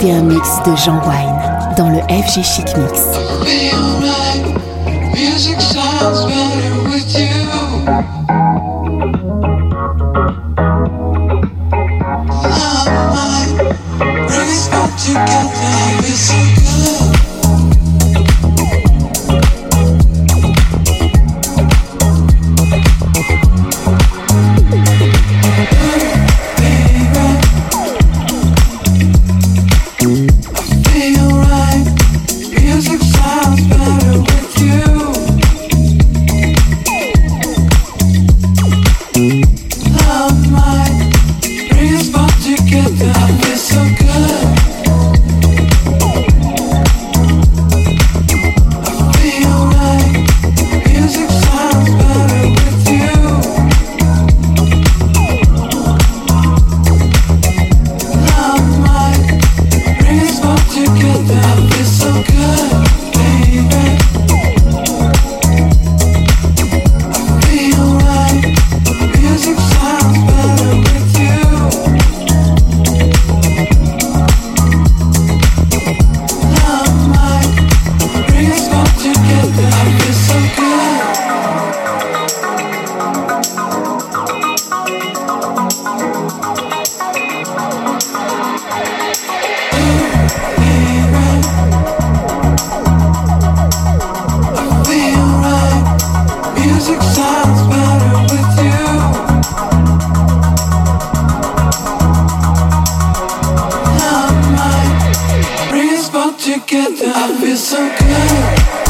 écouter un mix de Jean Wine dans le FG Chic Mix. together. I feel so good.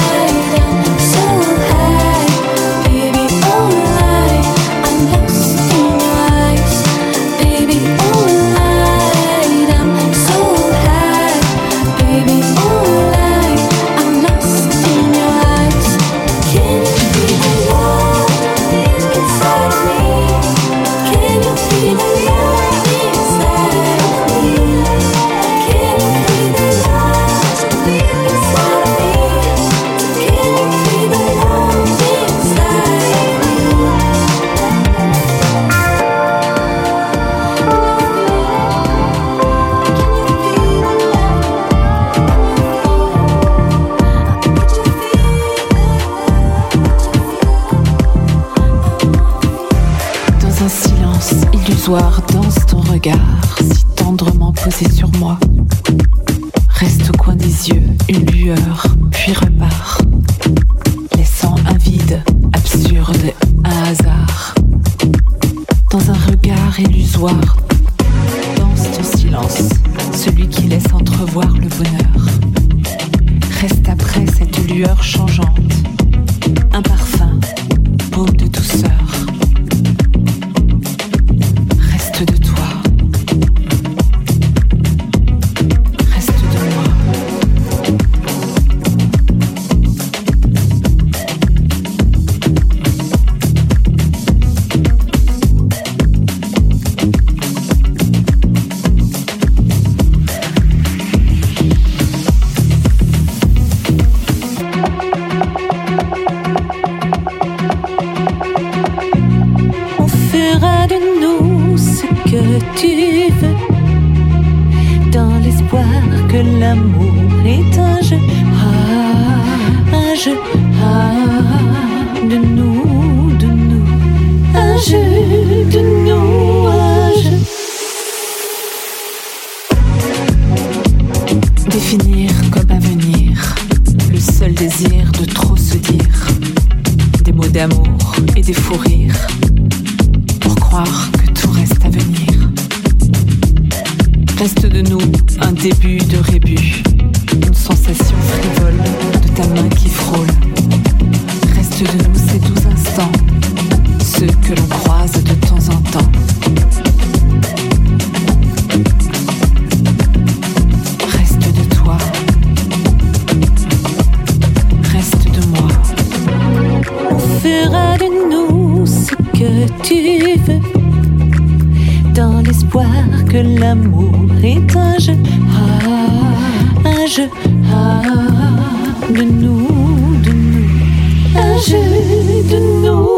yeux une lueur, puis repart. tu veux, dans l'espoir que l'amour est un jeu, ah, un jeu. Ah, de nous, de nous, un jeu de nous.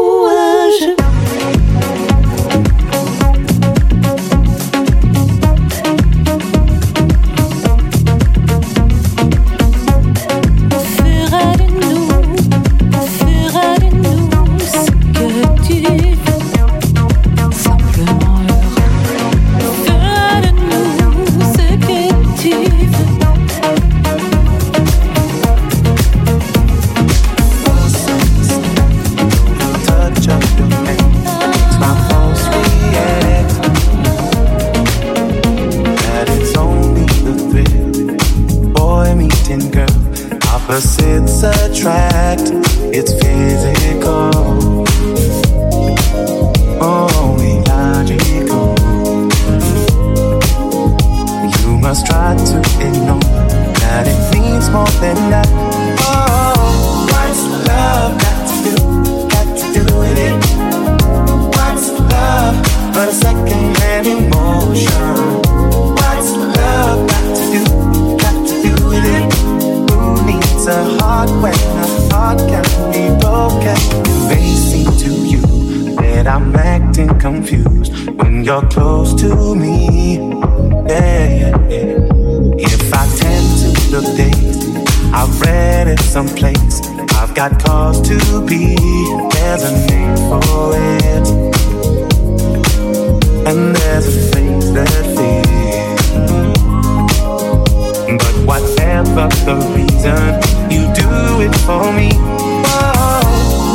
about the reason you do it for me.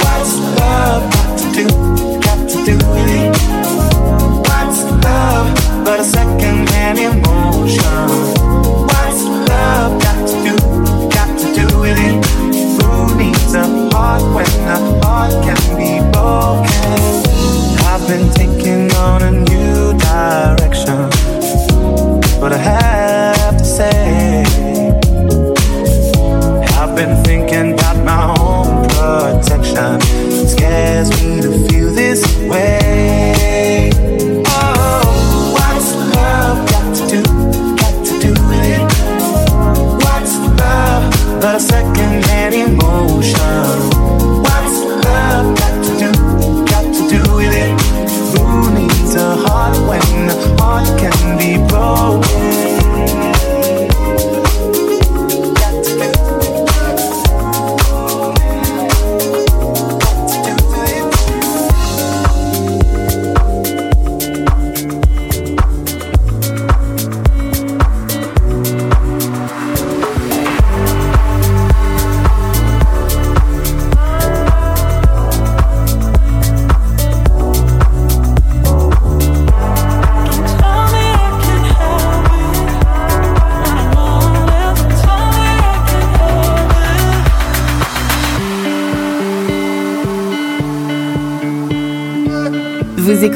What's love got to do? Got to do with it. What's love but a emotion? What's love got to do? Got to do with it. Who needs a heart when a heart can be broken? I've been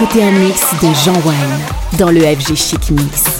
Vous écoutez un mix de Jean Wayne dans le FG Chic Mix.